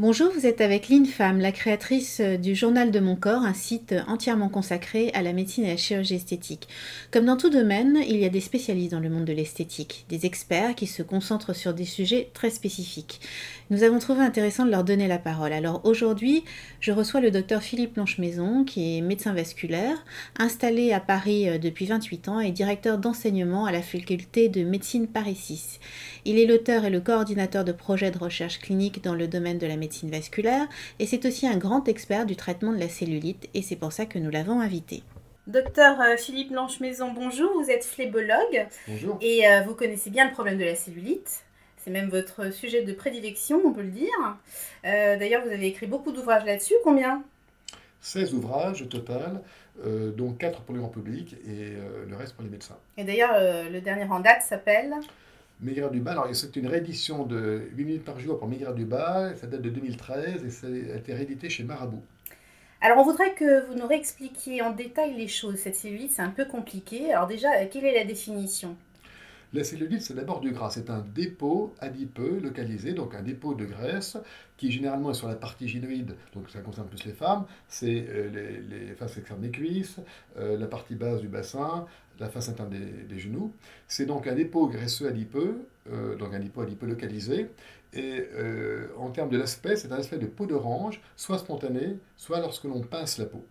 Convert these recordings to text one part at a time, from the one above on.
Bonjour, vous êtes avec Lynn Femme, la créatrice euh, du Journal de mon corps, un site entièrement consacré à la médecine et à la chirurgie esthétique. Comme dans tout domaine, il y a des spécialistes dans le monde de l'esthétique, des experts qui se concentrent sur des sujets très spécifiques. Nous avons trouvé intéressant de leur donner la parole. Alors aujourd'hui, je reçois le docteur Philippe Blanche-Maison, qui est médecin vasculaire, installé à Paris euh, depuis 28 ans et directeur d'enseignement à la faculté de médecine Paris 6. Il est l'auteur et le coordinateur de projets de recherche clinique dans le domaine de la médecine vasculaire et c'est aussi un grand expert du traitement de la cellulite et c'est pour ça que nous l'avons invité. Docteur euh, Philippe Blanche-Maison, bonjour, vous êtes phlébologue Bonjour. et euh, vous connaissez bien le problème de la cellulite. C'est même votre sujet de prédilection, on peut le dire. Euh, d'ailleurs, vous avez écrit beaucoup d'ouvrages là-dessus. Combien? 16 ouvrages au total, dont 4 pour le grand public et le reste pour les médecins. Et d'ailleurs, le dernier en date s'appelle? Maigrir du bas, alors c'est une réédition de 8 minutes par jour pour Maigrir du bas, ça date de 2013 et ça a été réédité chez Marabout. Alors on voudrait que vous nous réexpliquiez en détail les choses. Cette cellulite, c'est un peu compliqué. Alors déjà, quelle est la définition? La cellulite, c'est d'abord du gras. C'est un dépôt adipeux localisé, donc un dépôt de graisse qui généralement est sur la partie gynoïde, donc ça concerne plus les femmes. C'est euh, les, faces externes des cuisses, euh, la partie basse du bassin, la face interne des, genoux. C'est donc un dépôt graisseux adipeux, euh, donc un dépôt adipeux localisé. Et en termes de l'aspect, c'est un aspect de peau d'orange, soit spontané, soit lorsque l'on pince la peau.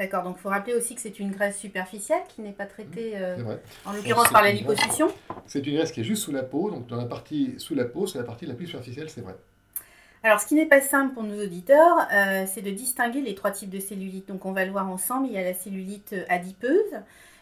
D'accord, donc il faut rappeler aussi que c'est une graisse superficielle qui n'est pas traitée, euh, en l'occurrence par la liposuction. C'est une graisse qui est juste sous la peau, donc dans la partie sous la peau, c'est la partie la plus superficielle, c'est vrai. Alors, ce qui n'est pas simple pour nos auditeurs, euh, c'est de distinguer les trois types de cellulite. Donc, on va le voir ensemble. Il y a la cellulite adipeuse,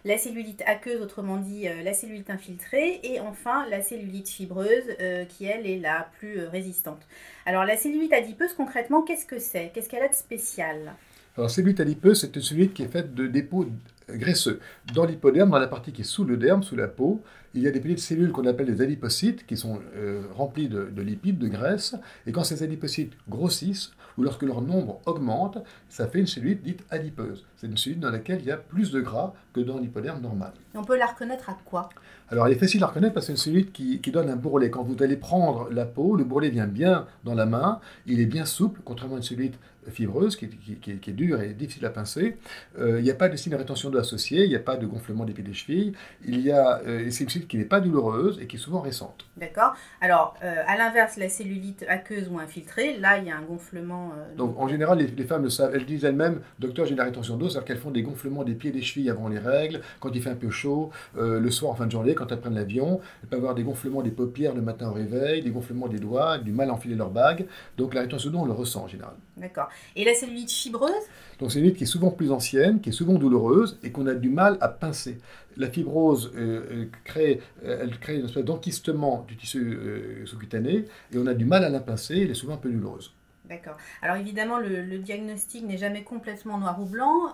la cellulite aqueuse, autrement dit euh, la cellulite infiltrée, et enfin la cellulite fibreuse, qui elle est la plus résistante. Alors, la cellulite adipeuse, concrètement, qu'est-ce que c'est? Qu'est-ce qu'elle a de spécial? Alors, cellulite adipeuse, c'est une cellulite qui est faite de dépôts graisseux. Dans l'hypoderme, dans la partie qui est sous le derme, sous la peau, il y a des petites cellules qu'on appelle les adipocytes qui sont euh, remplies de, lipides, de graisse. Et quand ces adipocytes grossissent, ou lorsque leur nombre augmente, ça fait une cellulite dite adipeuse. C'est une cellulite dans laquelle il y a plus de gras que dans l'hypoderme normal. Et on peut la reconnaître à quoi? Alors, elle est facile à reconnaître parce que c'est une cellulite qui, qui, donne un bourrelet. Quand vous allez prendre la peau, le bourrelet vient bien dans la main, il est bien souple, contrairement à une cellulite fibreuse qui, qui est dure et difficile à pincer. Euh, il n'y a pas de signe de rétention d'eau associé, il n'y a pas de gonflement des pieds des chevilles. Il y a, euh, c'est une cellulite qui n'est pas douloureuse et qui est souvent récente. D'accord. Alors, euh, à l'inverse, la cellulite aqueuse ou infiltrée, là, il y a un gonflement. donc, en général, les, femmes le savent. Elles disent elles-mêmes, docteur, j'ai de la rétention d'eau, c'est-à-dire qu'elles font des gonflements des pieds et des chevilles avant les règles, quand il fait un peu chaud, le soir en fin de journée, quand elles prennent l'avion. Elles peuvent avoir des gonflements des paupières le matin au réveil, des gonflements des doigts, du mal à enfiler leur bague. Donc la rétention d'eau, on le ressent en général. D'accord. Et la cellulite fibreuse? Donc c'est une qui est souvent plus ancienne, qui est souvent douloureuse et qu'on a du mal à pincer. La fibrose euh, euh, crée, euh, elle crée une espèce d'enquistement du tissu sous-cutané et on a du mal à la pincer, elle est souvent un peu douloureuse. D'accord. Alors évidemment, le, diagnostic n'est jamais complètement noir ou blanc.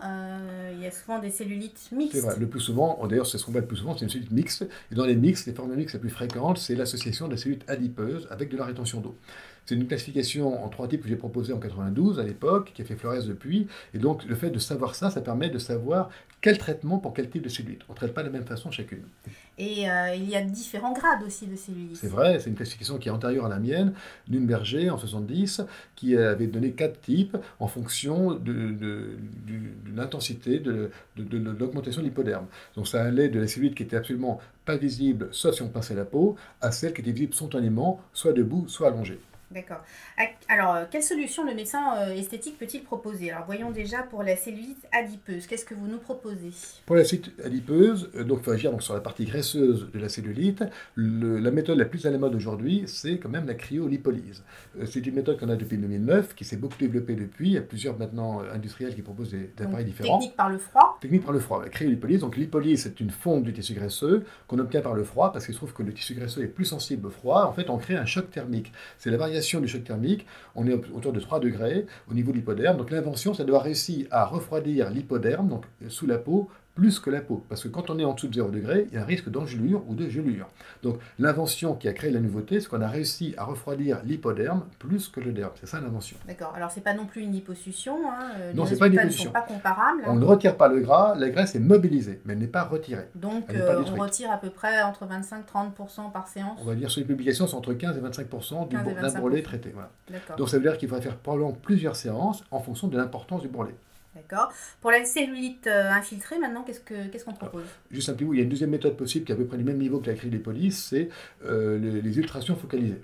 il y a souvent des cellulites mixtes. Le plus souvent, d'ailleurs, ce qu'on voit le plus souvent, c'est une cellulite mixte. Et dans les mixtes, les formes mixtes les plus fréquentes, c'est l'association de la cellulite adipeuse avec de la rétention d'eau. C'est une classification en trois types que j'ai proposée en 92 à l'époque, qui a fait Flores depuis. Et donc, le fait de savoir ça, ça permet de savoir quel traitement pour quel type de cellulite. On ne traite pas de la même façon chacune. Et euh, il y a différents grades aussi de cellulite. C'est vrai, c'est une classification qui est antérieure à la mienne, Nunberger en 70, qui avait donné quatre types en fonction de, l'intensité de, l'augmentation de l'hypoderme. Donc ça allait de la cellulite qui était absolument pas visible, sauf si on pinçait la peau, à celle qui était visible spontanément, soit debout, soit allongée. D'accord. Alors, euh, quelle solution le médecin euh, esthétique peut-il proposer? Alors, voyons déjà pour la cellulite adipeuse. Qu'est-ce que vous nous proposez? Pour la cellulite adipeuse, euh, donc, il faut agir donc, sur la partie graisseuse de la cellulite. la méthode la plus à la mode aujourd'hui, c'est quand même la cryolipolyse. c'est une méthode qu'on a depuis 2009, qui s'est beaucoup développée depuis. Il y a plusieurs maintenant industriels qui proposent des, appareils différents. Technique par le froid? Technique par le froid. La cryolipolyse. Donc, l'hypolyse, c'est une fonte du tissu graisseux qu'on obtient par le froid parce qu'il se trouve que le tissu graisseux est plus sensible au froid. En fait, on crée un choc thermique. C'est la variation du choc thermique, on est autour de 3 degrés au niveau de l'hypoderme. Donc l'invention, ça doit réussir à refroidir l'hypoderme, donc sous la peau, plus que la peau. Parce que quand on est en dessous de 0 degré, il y a un risque d'engelure ou de gelure. Donc l'invention qui a créé la nouveauté, c'est qu'on a réussi à refroidir l'hypoderme plus que le derme. C'est ça l'invention. D'accord. Alors c'est pas non plus une hyposuction. Hein. Euh, non, c'est pas une ne sont pas comparables. On ne retire pas le gras, la graisse est mobilisée, mais elle n'est pas retirée. Donc euh, on retire à peu près entre 25-30% par séance. On va dire sur les publications, c'est entre 15 et 25% d'un bourrelet traité. Voilà. Donc ça veut dire qu'il faudrait faire probablement plusieurs séances en fonction de l'importance du bourrelet. D'accord. Pour la cellulite euh, infiltrée, maintenant, qu'est-ce qu'on ce qu'on propose? Juste un petit mot, il y a une deuxième méthode possible qui est à peu près du même niveau que la police, c'est euh, les, les, ultrations focalisées.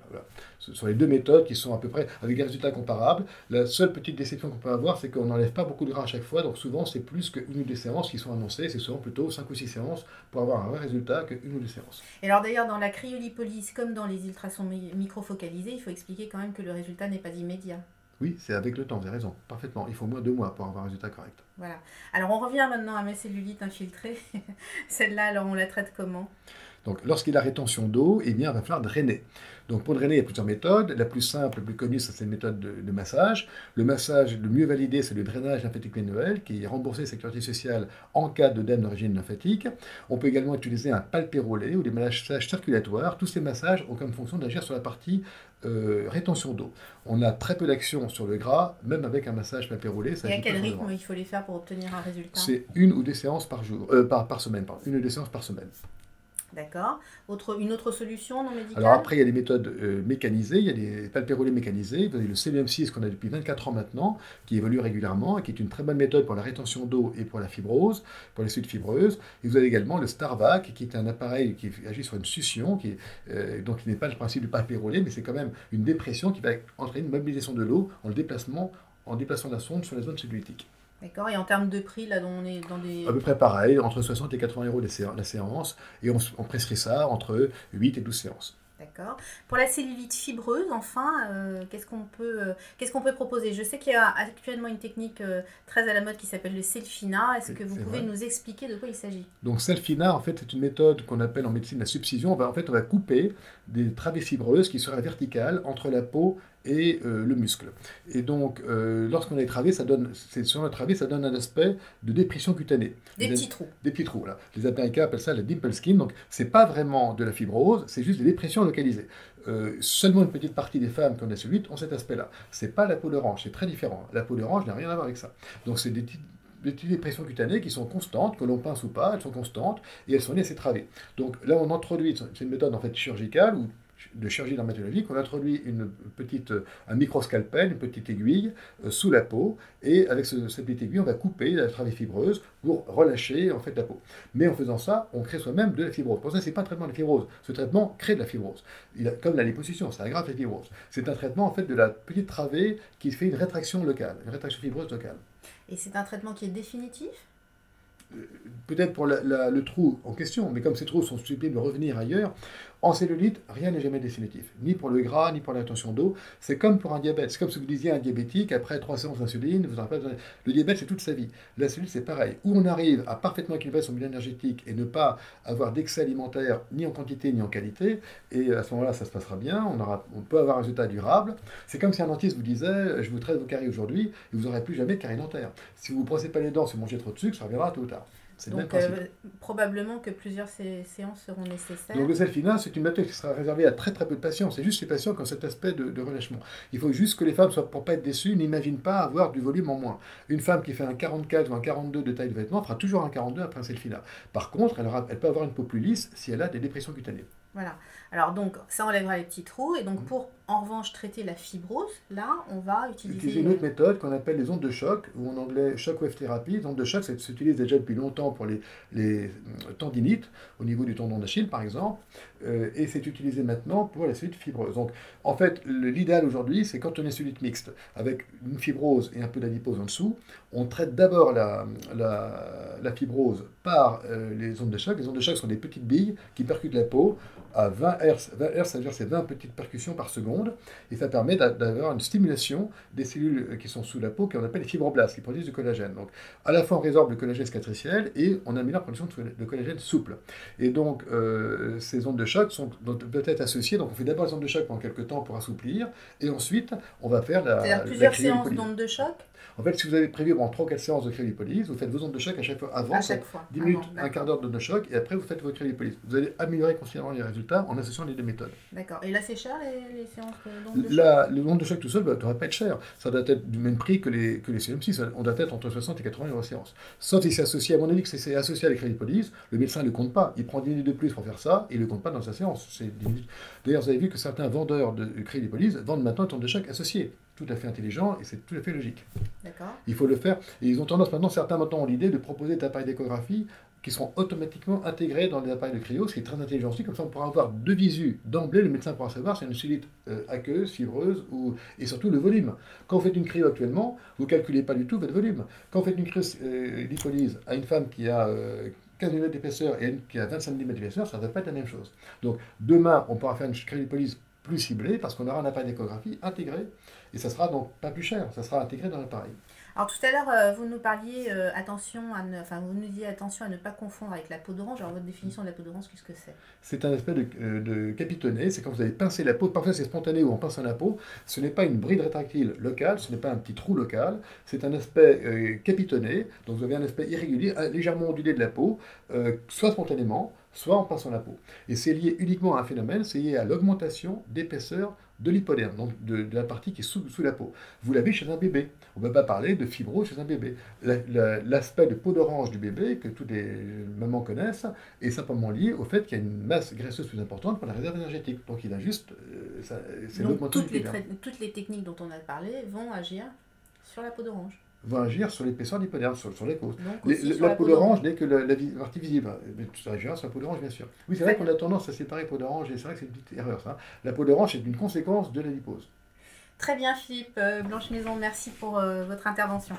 Ce sont les deux méthodes qui sont à peu près avec des résultats comparables. La seule petite déception qu'on peut avoir, c'est qu'on n'enlève pas beaucoup de gras à chaque fois, donc souvent c'est plus qu'une ou deux séances qui sont annoncées, c'est souvent plutôt 5 ou 6 séances pour avoir un vrai résultat qu'une ou deux séances. Et alors d'ailleurs, dans la cryolipolyse, comme dans les ultrasons microfocalisés, il faut expliquer quand même que le résultat n'est pas immédiat. Oui, c'est avec le temps, vous avez raison, parfaitement. Il faut moins deux mois pour avoir un résultat correct. Voilà. Alors on revient maintenant à mes cellulites infiltrées. Celle-là, alors on la traite comment? Donc, lorsqu'il y a rétention d'eau, eh bien, il va falloir drainer. Donc, pour drainer, il y a plusieurs méthodes. La plus simple, la plus connue, c'est une méthode de, massage. Le massage le mieux validé, c'est le drainage lymphatique manuel, qui est remboursé sécurité sociale en cas d'œdème d'origine lymphatique. On peut également utiliser un palpérolé ou des massages circulatoires. Tous ces massages ont comme fonction d'agir sur la partie euh, rétention d'eau. On a très peu d'action sur le gras, même avec un massage palpérolé. Et à quel rythme il faut les faire pour obtenir un résultat? C'est une ou deux séances par jour, euh, par, par semaine, pardon. une ou deux séances par semaine. D'accord. Autre, une autre solution non médicale? Alors après, il y a des méthodes euh, mécanisées, il y a des palpérolés mécanisés. Vous avez le CLM6 qu'on a depuis 24 ans maintenant, qui évolue régulièrement et qui est une très bonne méthode pour la rétention d'eau et pour la fibrose, pour les suites fibreuses. Et vous avez également le Starvac, qui est un appareil qui agit sur une succion, qui euh, donc qui n'est pas le principe du palpérolé, mais c'est quand même une dépression qui va entraîner une mobilisation de l'eau en, déplacement, en déplaçant la sonde sur la zone cellulite. D'accord. Et en termes de prix, là, on est dans des. À peu près pareil, entre 60 et 80 euros la séance. Et on, on prescrit ça entre 8 et 12 séances. D'accord. Pour la cellulite fibreuse, enfin, euh, qu'est-ce qu'on peut, euh, qu'est-ce qu'on peut proposer? Je sais qu'il y a actuellement une technique euh, très à la mode qui s'appelle le Selfina. Est-ce que vous pouvez nous expliquer de quoi il s'agit? Donc Selfina, en fait, c'est une méthode qu'on appelle en médecine la subcision. en fait, on va couper des travées fibreuses qui seraient verticales entre la peau et euh, le muscle. Et donc, euh, lorsqu'on a les travées, ça donne, sur la travée, ça donne un aspect de dépression cutanée. Des, petits trous. Des petits trous, là. Les Américains appellent ça la dimple skin. Donc, c'est pas vraiment de la fibrose, c'est juste des dépressions Euh, seulement une petite partie des femmes qui ont des cellulites ont cet aspect-là. C'est pas la peau d'orange, c'est très différent. La peau d'orange n'a rien à voir avec ça. Donc, c'est des petites petites dépressions cutanées qui sont constantes, que l'on pince ou pas, elles sont constantes, et elles sont liées à. Donc là, on introduit, une méthode en fait chirurgicale, où de chirurgie dermatologique, on introduit une petite, un microscalpel, une petite aiguille euh, sous la peau, et avec cette petite aiguille, on va couper la travée fibreuse pour relâcher en fait la peau. Mais en faisant ça, on crée soi-même de la fibrose. Pour ça, c'est pas un traitement de fibrose. Ce traitement crée de la fibrose. Il a, comme la liposuction, ça aggrave la fibrose. C'est un traitement en fait de la petite travée qui fait une rétraction locale, une rétraction fibreuse locale. Et c'est un traitement qui est définitif? Peut-être pour le trou en question, mais comme ces trous sont susceptibles de revenir ailleurs, en cellulite, rien n'est jamais définitif, ni pour le gras, ni pour la d'eau. C'est comme pour un diabète. C'est comme si vous disiez un diabétique, après trois séances d'insuline, vous pas Le diabète, c'est toute sa vie. La cellulite, c'est pareil. Où on arrive à parfaitement équilibrer son bilan énergétique et ne pas avoir d'excès alimentaire, ni en quantité, ni en qualité, et à ce moment-là, ça se passera bien, on, aura, on peut avoir un résultat durable. C'est comme si un dentiste vous disait, je vous traite vos caries aujourd'hui, et vous n'aurez plus jamais de caries dentaires. Si vous ne brossez pas les dents, si vous mangez trop de sucre, ça reviendra tôt ou tard. Donc, euh, probablement que plusieurs séances seront nécessaires. Donc, le selfina, c'est une méthode qui sera réservée à très très peu de patients. C'est juste les patients qui ont cet aspect de, relâchement. Il faut juste que les femmes, soient, pour pas être déçues, n'imaginent pas avoir du volume en moins. Une femme qui fait un 44 ou un 42 de taille de vêtements fera toujours un 42 après un selfina. Par contre, elle, aura, elle peut avoir une peau plus lisse si elle a des dépressions cutanées. Voilà. Alors donc, ça enlèvera les petits trous. Et donc, mm. pour en revanche traiter la fibrose, là, on va utiliser... une autre méthode qu'on appelle les ondes de choc, ou en anglais shock wave therapy. Les ondes de choc, ça s'utilise déjà depuis longtemps pour les, euh, tendinites, au niveau du tendon d'Achille par exemple, euh, et c'est utilisé maintenant pour la cellulite fibreuse. Donc, en fait, l'idéal aujourd'hui, c'est quand on est cellulite mixte, avec une fibrose et un peu d'adipose en dessous, on traite d'abord la, la, fibrose par euh, les ondes de choc. Les ondes de choc sont des petites billes qui percutent la peau à 20 Hz. 20 Hz, ça veut dire c'est 20 petites percussions par seconde, et ça permet d'avoir une stimulation des cellules qui sont sous la peau, qu'on appelle les fibroblastes, qui produisent du collagène. Donc, à la fois on résorbe le collagène cicatriciel et on améliore la production de collagène souple. Et donc, euh, ces ondes de choc sont peut-être associées. Donc, on fait d'abord les ondes de choc pendant quelques temps pour assouplir, et ensuite, on va faire la. C'est-à-dire plusieurs séances d'ondes de choc? En fait, si vous avez prévu pendant 3 4 séances de crédit-police, vous faites vos ondes de choc à chaque fois avant, À chaque fois. 10 minutes, avant, un quart d'heure d'ondes de choc, et après vous faites vos crédit-police. Vous allez améliorer considérablement les résultats en associant les deux méthodes. D'accord. Et là, c'est cher les, les séances de- d'ondes de choc? Là, le nombre de chocs tout seul ne doit pas être cher. Ça doit être du même prix que les, que les CM6. On doit être entre 60 et 80 euros séance. Sauf si c'est associé, à mon avis, que c'est associé à la crédit police, le médecin ne le compte pas. Il prend 10 minutes de plus pour faire ça et il ne le compte pas dans sa séance. C'est 10 minutes. D'ailleurs, vous avez vu que certains vendeurs de crédit police vendent maintenant des ondes de choc associées. Tout à fait intelligent et c'est tout à fait logique. D'accord. Il faut le faire. Et ils ont tendance maintenant, certains maintenant ont l'idée de proposer des appareils d'échographie qui seront automatiquement intégrés dans les appareils de cryo, ce qui est très intelligent aussi. Comme ça, on pourra avoir deux visus d'emblée. Le médecin pourra savoir si c'est une cellulite euh, aqueuse, fibreuse, ou... et surtout le volume. Quand vous faites une cryo actuellement, vous ne calculez pas du tout votre volume. Quand vous faites une cryo euh, lipolyse à une femme qui a euh, 15 mm d'épaisseur et une qui a 25 mm d'épaisseur, ça ne va pas être la même chose. Donc, demain, on pourra faire une cryolypolyse plus ciblée parce qu'on aura un appareil d'échographie intégré et ça sera donc pas plus cher, ça sera intégré dans l'appareil. Alors tout à l'heure, euh, vous nous parliez euh, attention à ne, enfin vous nous disiez attention à ne pas confondre avec la peau d'orange. Alors votre définition de la peau d'orange, qu'est-ce que c'est? C'est un aspect de, euh, de capitonné, c'est quand vous avez pincé la peau, parfois c'est spontané ou on pince la peau, ce n'est pas une bride rétractile locale, ce n'est pas un petit trou local, c'est un aspect euh, capitonné, donc vous avez un aspect irrégulier, légèrement ondulé de la peau, soit spontanément, soit en pinçant la peau. Et c'est lié uniquement à un phénomène, c'est lié à l'augmentation d'épaisseur de l'hypoderme, donc de, de la partie qui est sous, sous la peau. Vous l'avez chez un bébé. On ne peut pas parler de fibrose chez un bébé. La- la- L'aspect de peau d'orange du bébé, que toutes les mamans connaissent, est simplement lié au fait qu'il y a une masse graisseuse plus importante pour la réserve énergétique. Donc il a juste... euh, ça- Donc les, toutes les techniques dont on a parlé vont agir sur la peau d'orange. Va agir sur l'épaisseur de l'hypoderme, sur, sur les causes. Donc Les- aussi le- sur la, la peau d'orange n'est que la, partie visible. Mais ça agira sur la peau d'orange, bien sûr. Oui, c'est vrai qu'on a tendance à séparer peau d'orange, et c'est vrai que c'est une petite erreur, ça. La peau d'orange est une conséquence de la lipose. Très bien Philippe, Euh, Blanche Maison, merci pour euh, votre intervention.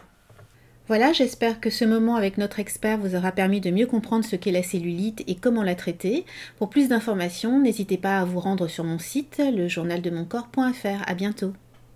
Voilà, j'espère que ce moment avec notre expert vous aura permis de mieux comprendre ce qu'est la cellulite et comment la traiter. Pour plus d'informations, n'hésitez pas à vous rendre sur mon site, lejournaldemoncorps.fr. À bientôt.